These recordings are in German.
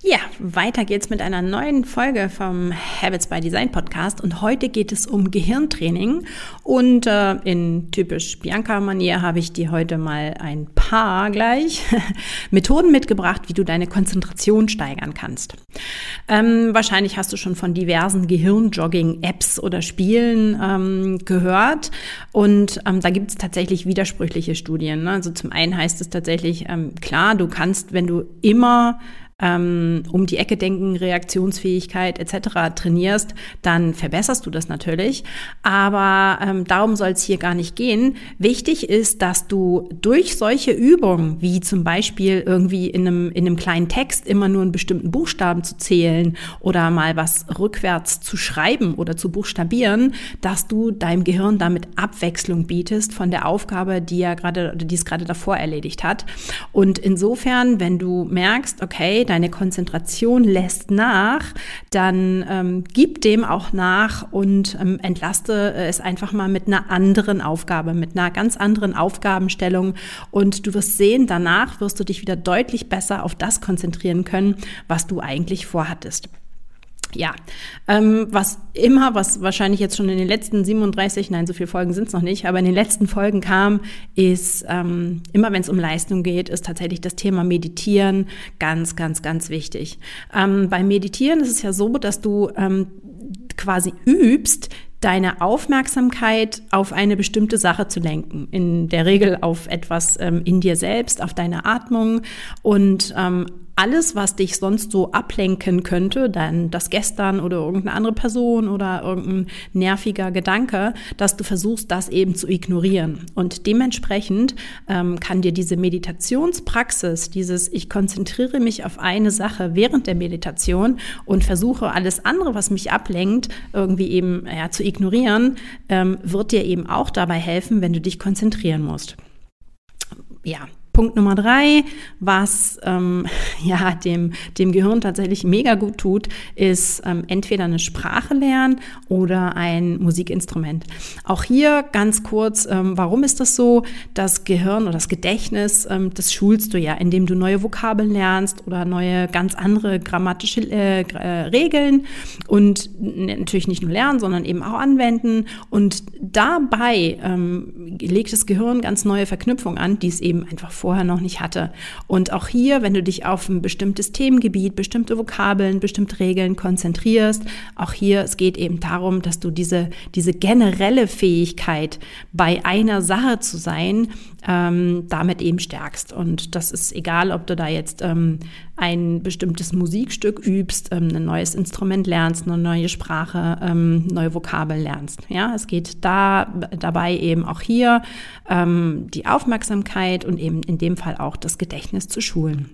Ja, weiter geht's mit einer neuen Folge vom Habits by Design Podcast und heute geht es um Gehirntraining und äh, in typisch Bianca-Manier habe ich dir heute mal ein paar gleich Methoden mitgebracht, wie du deine Konzentration steigern kannst. Ähm, wahrscheinlich hast du schon von diversen Gehirnjogging-Apps oder Spielen ähm, gehört und ähm, da gibt es tatsächlich widersprüchliche Studien. Ne? Also zum einen heißt es tatsächlich, ähm, klar, du kannst, wenn du immer ähm, um die Ecke denken, Reaktionsfähigkeit etc. trainierst, dann verbesserst du das natürlich. Aber ähm, darum soll es hier gar nicht gehen. Wichtig ist, dass du durch solche Übungen, wie zum Beispiel irgendwie in einem, in einem kleinen Text immer nur einen bestimmten Buchstaben zu zählen oder mal was rückwärts zu schreiben oder zu buchstabieren, dass du deinem Gehirn damit Abwechslung bietest von der Aufgabe, die er gerade, die es gerade davor erledigt hat. Und insofern, wenn du merkst, okay, deine Konzentration lässt nach, dann ähm, gib dem auch nach und ähm, entlaste es einfach mal mit einer anderen Aufgabe, mit einer ganz anderen Aufgabenstellung. Und du wirst sehen, danach wirst du dich wieder deutlich besser auf das konzentrieren können, was du eigentlich vorhattest. Ja, ähm, was immer, was wahrscheinlich jetzt schon in den letzten 37, nein, so viele Folgen sind es noch nicht, aber in den letzten Folgen kam, ist ähm, immer, wenn es um Leistung geht, ist tatsächlich das Thema Meditieren ganz, ganz, ganz wichtig. Ähm, beim Meditieren ist es ja so, dass du ähm, quasi übst, deine Aufmerksamkeit auf eine bestimmte Sache zu lenken. In der Regel auf etwas ähm, in dir selbst, auf deine Atmung und ähm, alles, was dich sonst so ablenken könnte, dann das Gestern oder irgendeine andere Person oder irgendein nerviger Gedanke, dass du versuchst, das eben zu ignorieren. Und dementsprechend ähm, kann dir diese Meditationspraxis, dieses Ich konzentriere mich auf eine Sache während der Meditation und versuche alles andere, was mich ablenkt, irgendwie eben ja, zu ignorieren, ähm, wird dir eben auch dabei helfen, wenn du dich konzentrieren musst. Ja, Punkt Nummer drei, was ähm, ja dem, dem Gehirn tatsächlich mega gut tut, ist ähm, entweder eine Sprache lernen oder ein Musikinstrument. Auch hier ganz kurz, ähm, warum ist das so? Das Gehirn oder das Gedächtnis, ähm, das schulst du ja, indem du neue Vokabeln lernst oder neue ganz andere grammatische äh, äh, Regeln und natürlich nicht nur lernen, sondern eben auch anwenden. Und dabei ähm, legt das Gehirn ganz neue Verknüpfungen an, die es eben einfach vor vorher noch nicht hatte. Und auch hier, wenn du dich auf ein bestimmtes Themengebiet, bestimmte Vokabeln, bestimmte Regeln konzentrierst, auch hier, es geht eben darum, dass du diese, diese generelle Fähigkeit, bei einer Sache zu sein, ähm, damit eben stärkst. Und das ist egal, ob du da jetzt ähm, ein bestimmtes Musikstück übst, ähm, ein neues Instrument lernst, eine neue Sprache, ähm, neue Vokabeln lernst. Ja, es geht da dabei eben auch hier ähm, die Aufmerksamkeit und eben in dem Fall auch das Gedächtnis zu schulen.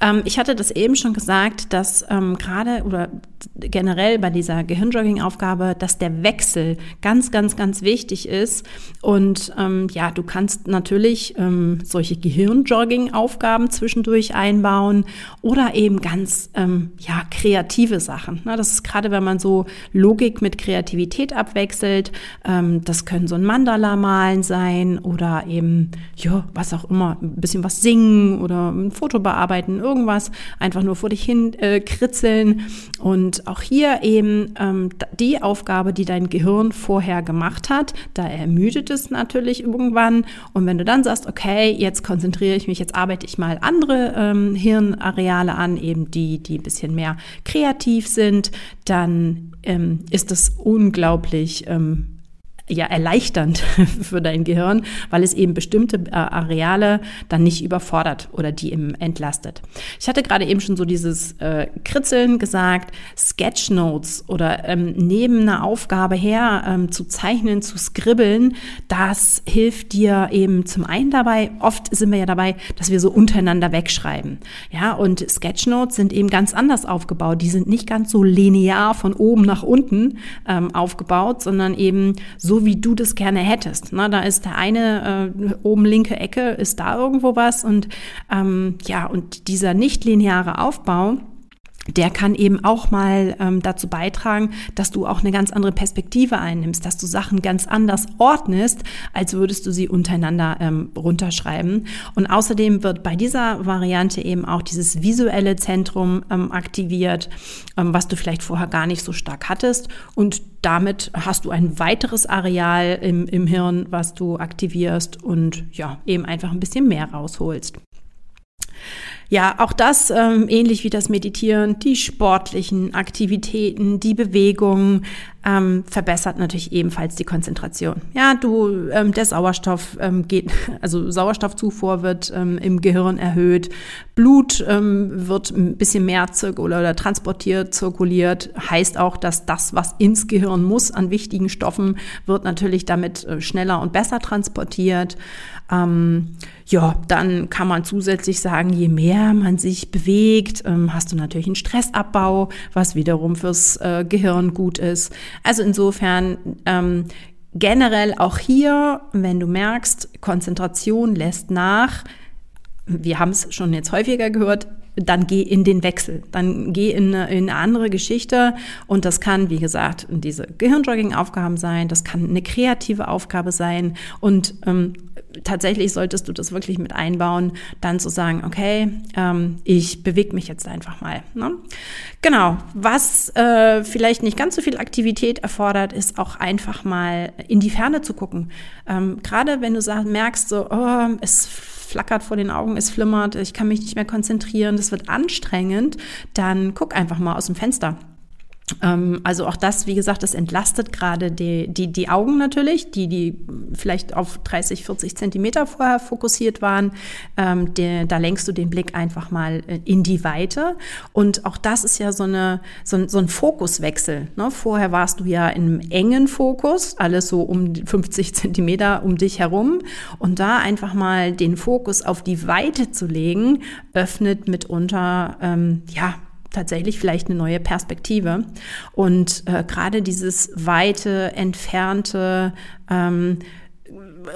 Ähm, ich hatte das eben schon gesagt, dass ähm, gerade oder generell bei dieser Gehirnjogging-Aufgabe, dass der Wechsel ganz, ganz, ganz wichtig ist. Und ähm, ja, du kannst natürlich ähm, solche Gehirnjogging-Aufgaben zwischendurch einbauen oder eben ganz ähm, ja kreative Sachen. Na, das ist gerade, wenn man so Logik mit Kreativität abwechselt. Ähm, das können so ein Mandala malen sein oder eben ja was auch immer, ein bisschen was singen oder ein Foto bearbeiten, irgendwas einfach nur vor dich hin äh, kritzeln. Und auch hier eben ähm, die Aufgabe, die dein Gehirn vorher gemacht hat, da ermüdet es natürlich irgendwann. Und wenn du dann sagst, okay, jetzt konzentriere ich mich, jetzt arbeite ich mal andere ähm, Hirnareale an, eben die, die ein bisschen mehr kreativ sind, dann ähm, ist das unglaublich ähm, ja erleichternd für dein Gehirn, weil es eben bestimmte äh, Areale dann nicht überfordert oder die eben entlastet. Ich hatte gerade eben schon so dieses äh, Kritzeln gesagt, Sketchnotes oder ähm, neben einer Aufgabe her ähm, zu zeichnen, zu skribbeln, das hilft dir eben zum einen dabei, oft sind wir ja dabei, dass wir so untereinander wegschreiben. Ja, und Sketchnotes sind eben ganz anders aufgebaut. Die sind nicht ganz so linear von oben nach unten ähm, aufgebaut, sondern eben so so wie du das gerne hättest. Na, da ist der eine äh, oben linke Ecke, ist da irgendwo was und ähm, ja, und dieser nicht lineare Aufbau, der kann eben auch mal ähm, dazu beitragen, dass du auch eine ganz andere Perspektive einnimmst, dass du Sachen ganz anders ordnest, als würdest du sie untereinander ähm, runterschreiben. Und außerdem wird bei dieser Variante eben auch dieses visuelle Zentrum ähm, aktiviert, ähm, was du vielleicht vorher gar nicht so stark hattest. Und damit hast du ein weiteres Areal im, im Hirn, was du aktivierst und ja, eben einfach ein bisschen mehr rausholst. Ja, auch das ähm, ähnlich wie das Meditieren, die sportlichen Aktivitäten, die Bewegungen ähm, verbessert natürlich ebenfalls die Konzentration. Ja, du, ähm, der Sauerstoff ähm, geht, also Sauerstoffzufuhr wird ähm, im Gehirn erhöht, Blut ähm, wird ein bisschen mehr zirkuliert oder transportiert, zirkuliert, heißt auch, dass das, was ins Gehirn muss an wichtigen Stoffen, wird natürlich damit äh, schneller und besser transportiert. Ähm, ja, dann kann man zusätzlich sagen, je mehr man sich bewegt, ähm, hast du natürlich einen Stressabbau, was wiederum fürs äh, Gehirn gut ist. Also insofern ähm, generell auch hier, wenn du merkst, Konzentration lässt nach, wir haben es schon jetzt häufiger gehört, dann geh in den Wechsel, dann geh in eine, in eine andere Geschichte und das kann, wie gesagt, diese Gehirnjogging-Aufgaben sein, das kann eine kreative Aufgabe sein und ähm, tatsächlich solltest du das wirklich mit einbauen, dann zu sagen, okay, ähm, ich bewege mich jetzt einfach mal. Ne? Genau, was äh, vielleicht nicht ganz so viel Aktivität erfordert, ist auch einfach mal in die Ferne zu gucken. Ähm, Gerade wenn du sag, merkst, so, oh, es flackert vor den Augen, es flimmert, ich kann mich nicht mehr konzentrieren, das wird anstrengend, dann guck einfach mal aus dem Fenster. Ähm, also auch das, wie gesagt, das entlastet gerade die, die, die Augen natürlich, die, die vielleicht auf 30, 40 Zentimeter vorher fokussiert waren. Ähm, der, da lenkst du den Blick einfach mal äh, in die Weite. Und auch das ist ja so, eine, so, ein, so ein Fokuswechsel. Ne? Vorher warst du ja einem engen Fokus, alles so um 50 Zentimeter um dich herum. Und da einfach mal den Fokus auf die Weite zu legen, öffnet mitunter, ähm, ja, tatsächlich vielleicht eine neue Perspektive. Und äh, gerade dieses weite, entfernte, ähm,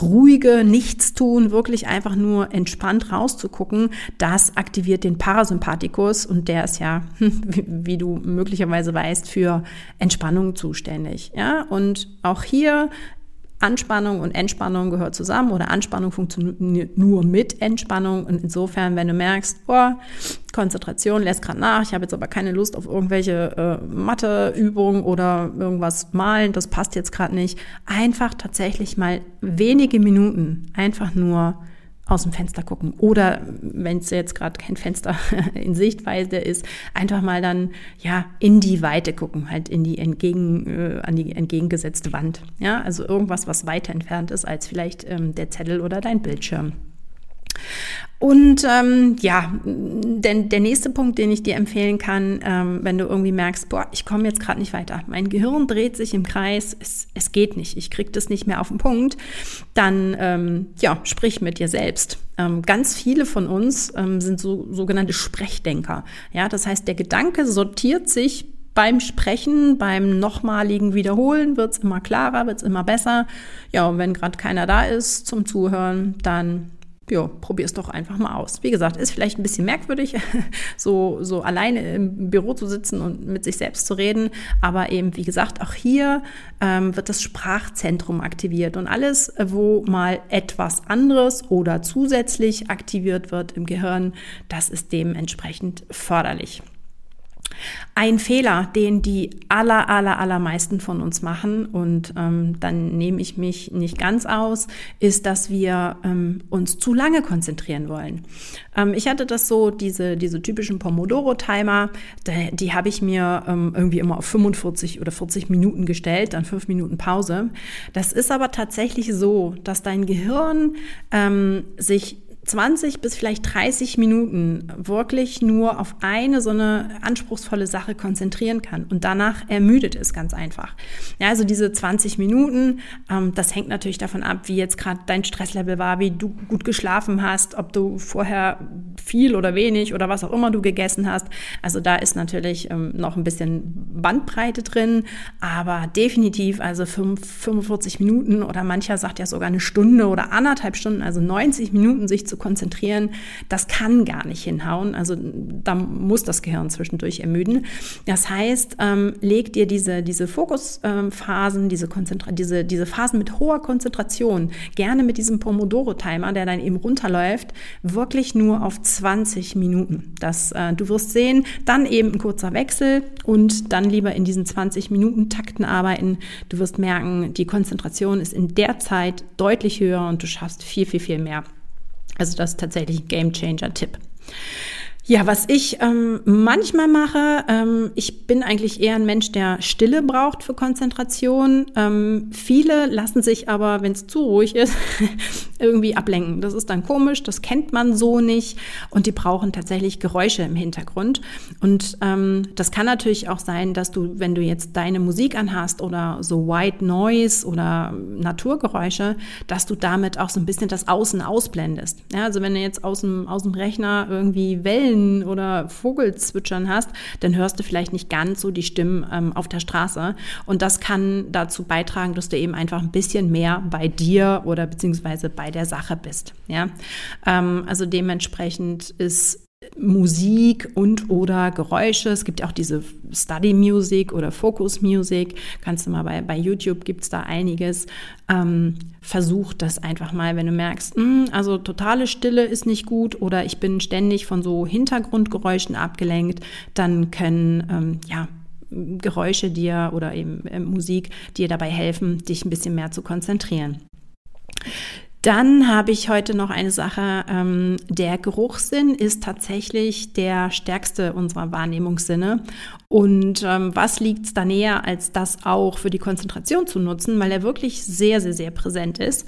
ruhige Nichtstun, wirklich einfach nur entspannt rauszugucken, das aktiviert den Parasympathikus und der ist ja, wie, du möglicherweise weißt, für Entspannung zuständig. Ja, und auch hier Anspannung und Entspannung gehört zusammen oder Anspannung funktioniert nur mit Entspannung. Und insofern, wenn du merkst, boah, Konzentration lässt gerade nach, ich habe jetzt aber keine Lust auf irgendwelche äh, Matheübungen oder irgendwas malen, das passt jetzt gerade nicht, einfach tatsächlich mal wenige Minuten einfach nur aus dem Fenster gucken. Oder wenn es jetzt gerade kein Fenster in Sichtweise ist, einfach mal dann ja in die Weite gucken, halt in die entgegen äh, an die entgegengesetzte Wand. Ja, also irgendwas, was weiter entfernt ist als vielleicht ähm, der Zettel oder dein Bildschirm. Und ähm, ja, denn der nächste Punkt, den ich dir empfehlen kann, ähm, wenn du irgendwie merkst, boah, ich komme jetzt gerade nicht weiter, mein Gehirn dreht sich im Kreis, es, es geht nicht, ich kriege das nicht mehr auf den Punkt, dann ähm, ja, sprich mit dir selbst. Ähm, ganz viele von uns ähm, sind so sogenannte Sprechdenker. Ja, das heißt, der Gedanke sortiert sich beim Sprechen, beim nochmaligen Wiederholen wird's immer klarer, wird's immer besser. Ja, und wenn gerade keiner da ist zum Zuhören, dann ja, probier es doch einfach mal aus. Wie gesagt, ist vielleicht ein bisschen merkwürdig, so, so alleine im Büro zu sitzen und mit sich selbst zu reden. Aber eben, wie gesagt, auch hier ähm, wird das Sprachzentrum aktiviert. Und alles, wo mal etwas anderes oder zusätzlich aktiviert wird im Gehirn, das ist dementsprechend förderlich. Ein Fehler, den die aller, aller, allermeisten von uns machen, und ähm, dann nehme ich mich nicht ganz aus, ist, dass wir ähm, uns zu lange konzentrieren wollen. Ähm, ich hatte das so, diese, diese typischen Pomodoro-Timer, die, die habe ich mir ähm, irgendwie immer auf 45 oder 40 Minuten gestellt, dann fünf Minuten Pause. Das ist aber tatsächlich so, dass dein Gehirn ähm, sich 20 bis vielleicht 30 Minuten wirklich nur auf eine so eine anspruchsvolle Sache konzentrieren kann und danach ermüdet es ganz einfach. Ja, also diese 20 Minuten, ähm, das hängt natürlich davon ab, wie jetzt gerade dein Stresslevel war, wie du gut geschlafen hast, ob du vorher viel oder wenig oder was auch immer du gegessen hast. Also da ist natürlich ähm, noch ein bisschen Bandbreite drin, aber definitiv also 5, 45 Minuten oder mancher sagt ja sogar eine Stunde oder anderthalb Stunden, also 90 Minuten sich zu konzentrieren, das kann gar nicht hinhauen. Also da muss das Gehirn zwischendurch ermüden. Das heißt, ähm, leg dir diese, diese Fokusphasen, diese, diese, diese Phasen mit hoher Konzentration, gerne mit diesem Pomodoro-Timer, der dann eben runterläuft, wirklich nur auf 20 Minuten. Das, äh, du wirst sehen, dann eben ein kurzer Wechsel und dann lieber in diesen 20 Minuten Takten arbeiten. Du wirst merken, die Konzentration ist in der Zeit deutlich höher und du schaffst viel, viel, viel mehr. Also das ist tatsächlich ein Game Changer Tipp. Ja, was ich ähm, manchmal mache, ähm, ich bin eigentlich eher ein Mensch, der Stille braucht für Konzentration. Ähm, viele lassen sich aber, wenn es zu ruhig ist, irgendwie ablenken. Das ist dann komisch, das kennt man so nicht und die brauchen tatsächlich Geräusche im Hintergrund. Und ähm, das kann natürlich auch sein, dass du, wenn du jetzt deine Musik anhast oder so White Noise oder Naturgeräusche, dass du damit auch so ein bisschen das Außen ausblendest. Ja, also wenn du jetzt aus dem, aus dem Rechner irgendwie Wellen Grillen oder Vogelzwitschern hast, dann hörst du vielleicht nicht ganz so die Stimmen ähm, auf der Straße. Und das kann dazu beitragen, dass du eben einfach ein bisschen mehr bei dir oder beziehungsweise bei der Sache bist. Ja, ähm, also dementsprechend ist Musik und oder Geräusche. Es gibt auch diese Study Music oder Focus Music. Kannst du mal bei, bei YouTube gibt es da einiges. Ähm, versuch das einfach mal, wenn du merkst, mh, hm, also totale Stille ist nicht gut oder ich bin ständig von so Hintergrundgeräuschen abgelenkt, dann können ähm, ja Geräusche dir oder eben äh, Musik dir dabei helfen, dich ein bisschen mehr zu konzentrieren. Dann habe ich heute noch eine Sache. Ähm, der Geruchssinn ist tatsächlich der stärkste unserer Wahrnehmungssinne. Und ähm, was liegt da näher, als das auch für die Konzentration zu nutzen, weil er wirklich sehr, sehr, sehr präsent ist.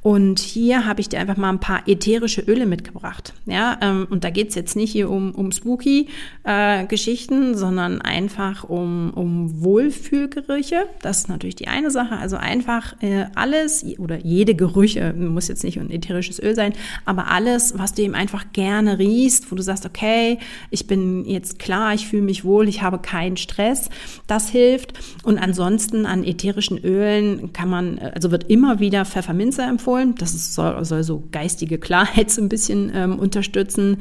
Und hier habe ich dir einfach mal ein paar ätherische Öle mitgebracht. Ja, ähm, und da geht es jetzt nicht hier um, um Spooky-Geschichten, äh, sondern einfach um, um Wohlfühlgerüche. Das ist natürlich die eine Sache. Also einfach äh, alles oder jede Gerüche, muss jetzt nicht ein ätherisches Öl sein, aber alles, was du eben einfach gerne riechst, wo du sagst, okay, ich bin jetzt klar, ich fühle mich wohl, ich habe keinen Stress. Das hilft. Und ansonsten an ätherischen Ölen kann man, also wird immer wieder Pfefferminze empfohlen. Das ist, soll, soll, so geistige Klarheit so ein bisschen ähm, unterstützen.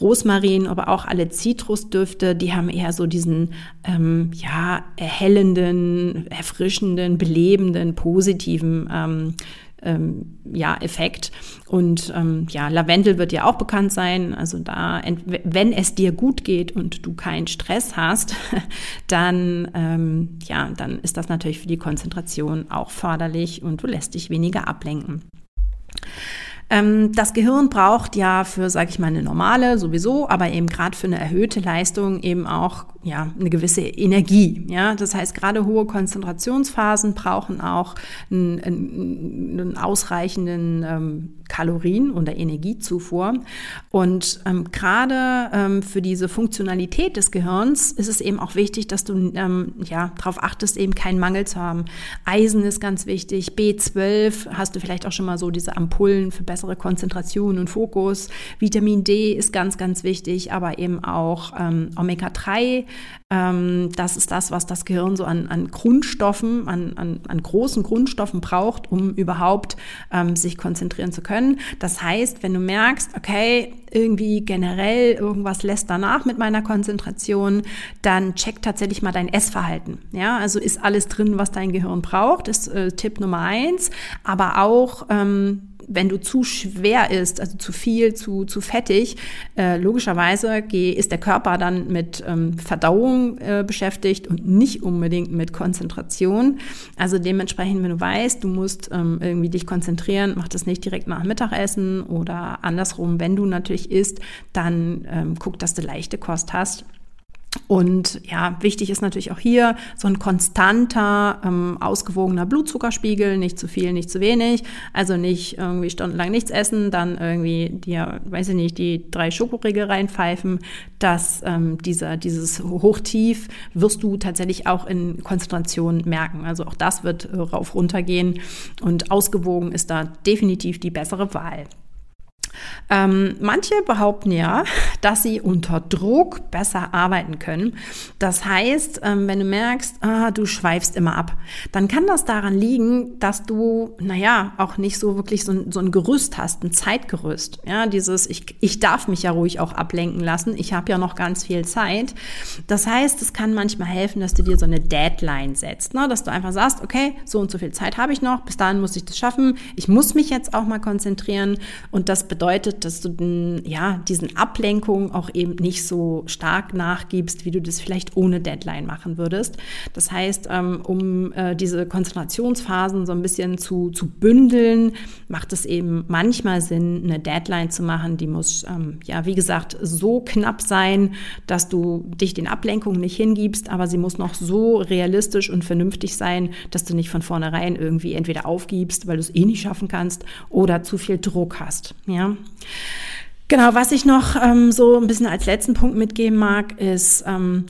Rosmarin, aber auch alle Zitrusdüfte, die haben eher so diesen ähm, ja erhellenden, erfrischenden, belebenden, positiven ähm, ähm, ja, Effekt. Und ähm, ja, Lavendel wird ja auch bekannt sein. Also da, wenn es dir gut geht und du keinen Stress hast, dann, ähm, ja, dann ist das natürlich für die Konzentration auch förderlich und du lässt dich weniger ablenken. Ähm, das Gehirn braucht ja für, sage ich mal, eine normale sowieso, aber eben gerade für eine erhöhte Leistung eben auch ja eine gewisse Energie. Ja, das heißt, gerade hohe Konzentrationsphasen brauchen auch einen, einen, einen ausreichenden ähm, Kalorien- oder Energiezufuhr. Und ähm, gerade ähm, für diese Funktionalität des Gehirns ist es eben auch wichtig, dass du ähm, ja, darauf achtest, eben keinen Mangel zu haben. Eisen ist ganz wichtig, B12 hast du vielleicht auch schon mal so diese Ampullen für bessere Konzentration und Fokus. Vitamin D ist ganz, ganz wichtig, aber eben auch ähm, Omega-3 ähm, das ist das, was das Gehirn so an, an Grundstoffen, an, an, an großen Grundstoffen braucht, um überhaupt ähm, sich konzentrieren zu können. Das heißt, wenn du merkst, okay, irgendwie generell irgendwas lässt danach mit meiner Konzentration, dann check tatsächlich mal dein Essverhalten. Ja, also ist alles drin, was dein Gehirn braucht, ist äh, Tipp Nummer eins, aber auch ähm, wenn du zu schwer isst, also zu viel, zu, zu fettig, äh, logischerweise geh, ist der Körper dann mit ähm, Verdauung äh, beschäftigt und nicht unbedingt mit Konzentration. Also dementsprechend, wenn du weißt, du musst ähm, irgendwie dich konzentrieren, mach das nicht direkt nach Mittagessen oder andersrum, wenn du natürlich isst, dann ähm, guck, dass du leichte Kost hast und ja, wichtig ist natürlich auch hier so ein konstanter, ähm, ausgewogener Blutzuckerspiegel, nicht zu viel, nicht zu wenig. Also nicht irgendwie stundenlang nichts essen, dann irgendwie dir, weiß ich nicht, die drei Schokoriegel reinpfeifen. dass ähm, dieser, dieses Hochtief wirst du tatsächlich auch in Konzentration merken. Also auch das wird äh, rauf runtergehen und ausgewogen ist da definitiv die bessere Wahl. Ähm, manche behaupten ja, dass sie unter Druck besser arbeiten können. Das heißt, ähm, wenn du merkst, ah, du schweifst immer ab, dann kann das daran liegen, dass du, naja, auch nicht so wirklich so ein, so ein Gerüst hast, ein Zeitgerüst. Ja, dieses, ich, ich darf mich ja ruhig auch ablenken lassen. Ich habe ja noch ganz viel Zeit. Das heißt, es kann manchmal helfen, dass du dir so eine Deadline setzt, ne? dass du einfach sagst, okay, so und so viel Zeit habe ich noch, bis dahin muss ich das schaffen. Ich muss mich jetzt auch mal konzentrieren und das bedeutet, dass du den, ja, diesen Ablenkungen auch eben nicht so stark nachgibst, wie du das vielleicht ohne Deadline machen würdest. Das heißt, ähm, um äh, diese Konzentrationsphasen so ein bisschen zu, zu bündeln, macht es eben manchmal Sinn, eine Deadline zu machen. Die muss, ähm, ja, wie gesagt, so knapp sein, dass du dich den Ablenkungen nicht hingibst, aber sie muss noch so realistisch und vernünftig sein, dass du nicht von vornherein irgendwie entweder aufgibst, weil du es eh nicht schaffen kannst, oder zu viel Druck hast. Ja. Genau, was ich noch ähm, so ein bisschen als letzten Punkt mitgeben mag, ist, ähm,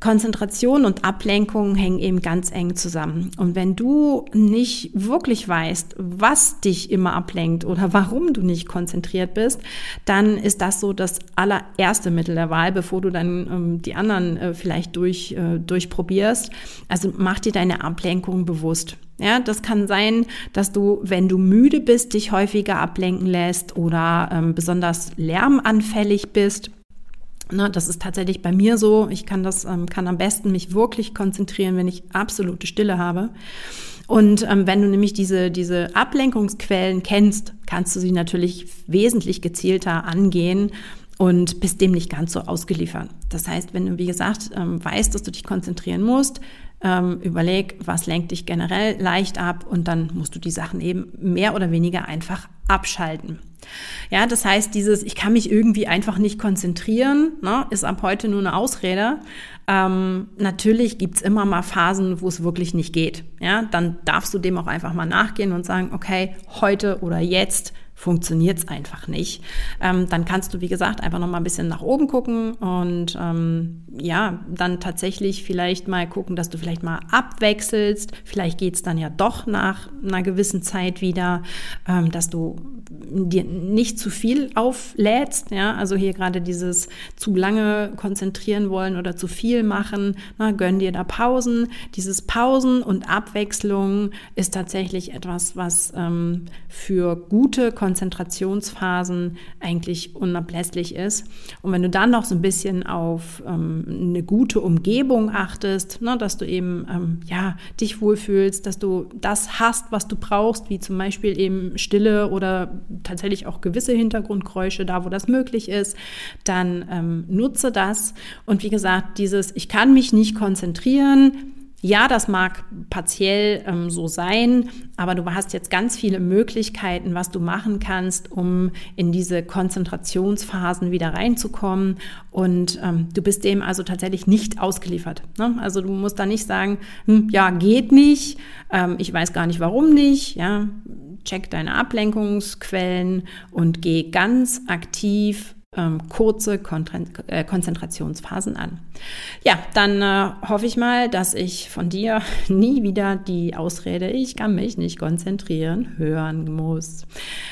Konzentration und Ablenkung hängen eben ganz eng zusammen. Und wenn du nicht wirklich weißt, was dich immer ablenkt oder warum du nicht konzentriert bist, dann ist das so das allererste Mittel der Wahl, bevor du dann ähm, die anderen äh, vielleicht durch, äh, durchprobierst. Also mach dir deine Ablenkung bewusst. Ja, das kann sein, dass du, wenn du müde bist, dich häufiger ablenken lässt oder ähm, besonders lärmanfällig bist. Na, das ist tatsächlich bei mir so. Ich kann das, ähm, kann am besten mich wirklich konzentrieren, wenn ich absolute Stille habe. Und ähm, wenn du nämlich diese, diese Ablenkungsquellen kennst, kannst du sie natürlich wesentlich gezielter angehen und bist dem nicht ganz so ausgeliefert. Das heißt, wenn du, wie gesagt, ähm, weißt, dass du dich konzentrieren musst, ähm, überleg, was lenkt dich generell leicht ab und dann musst du die Sachen eben mehr oder weniger einfach abschalten. Ja, das heißt, dieses, ich kann mich irgendwie einfach nicht konzentrieren, ne, ist ab heute nur eine Ausrede. Ähm, natürlich gibt's immer mal Phasen, wo es wirklich nicht geht. Ja, dann darfst du dem auch einfach mal nachgehen und sagen, okay, heute oder jetzt funktioniert es einfach nicht. Ähm, dann kannst du, wie gesagt, einfach noch mal ein bisschen nach oben gucken und ähm, ja, dann tatsächlich vielleicht mal gucken, dass du vielleicht mal abwechselst. Vielleicht geht es dann ja doch nach einer gewissen Zeit wieder, ähm, dass du dir nicht zu viel auflädst. Ja, also hier gerade dieses zu lange konzentrieren wollen oder zu viel machen. Na, gönn dir da Pausen. Dieses Pausen und Abwechslung ist tatsächlich etwas, was ähm, für gute Konzentrationsphasen eigentlich unablässlich ist. Und wenn du dann noch so ein bisschen auf ähm, eine gute Umgebung achtest, ne, dass du eben ähm, ja dich wohlfühlst, dass du das hast, was du brauchst, wie zum Beispiel eben Stille oder tatsächlich auch gewisse Hintergrundgeräusche da, wo das möglich ist, dann ähm, nutze das. Und wie gesagt, dieses Ich kann mich nicht konzentrieren, ja, das mag partiell ähm, so sein, aber du hast jetzt ganz viele Möglichkeiten, was du machen kannst, um in diese Konzentrationsphasen wieder reinzukommen. Und ähm, du bist dem also tatsächlich nicht ausgeliefert. Ne? Also du musst da nicht sagen, hm, ja, geht nicht, ähm, ich weiß gar nicht, warum nicht. Ja, check deine Ablenkungsquellen und geh ganz aktiv ähm, kurze äh, Konzentrationsphasen an. Ja, dann äh, hoffe ich mal, dass ich von dir nie wieder die Ausrede, ich kann mich nicht konzentrieren, hören muss.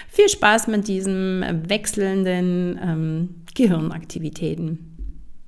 Viel Spaß mit diesen wechselnden ähm, Gehirnaktivitäten.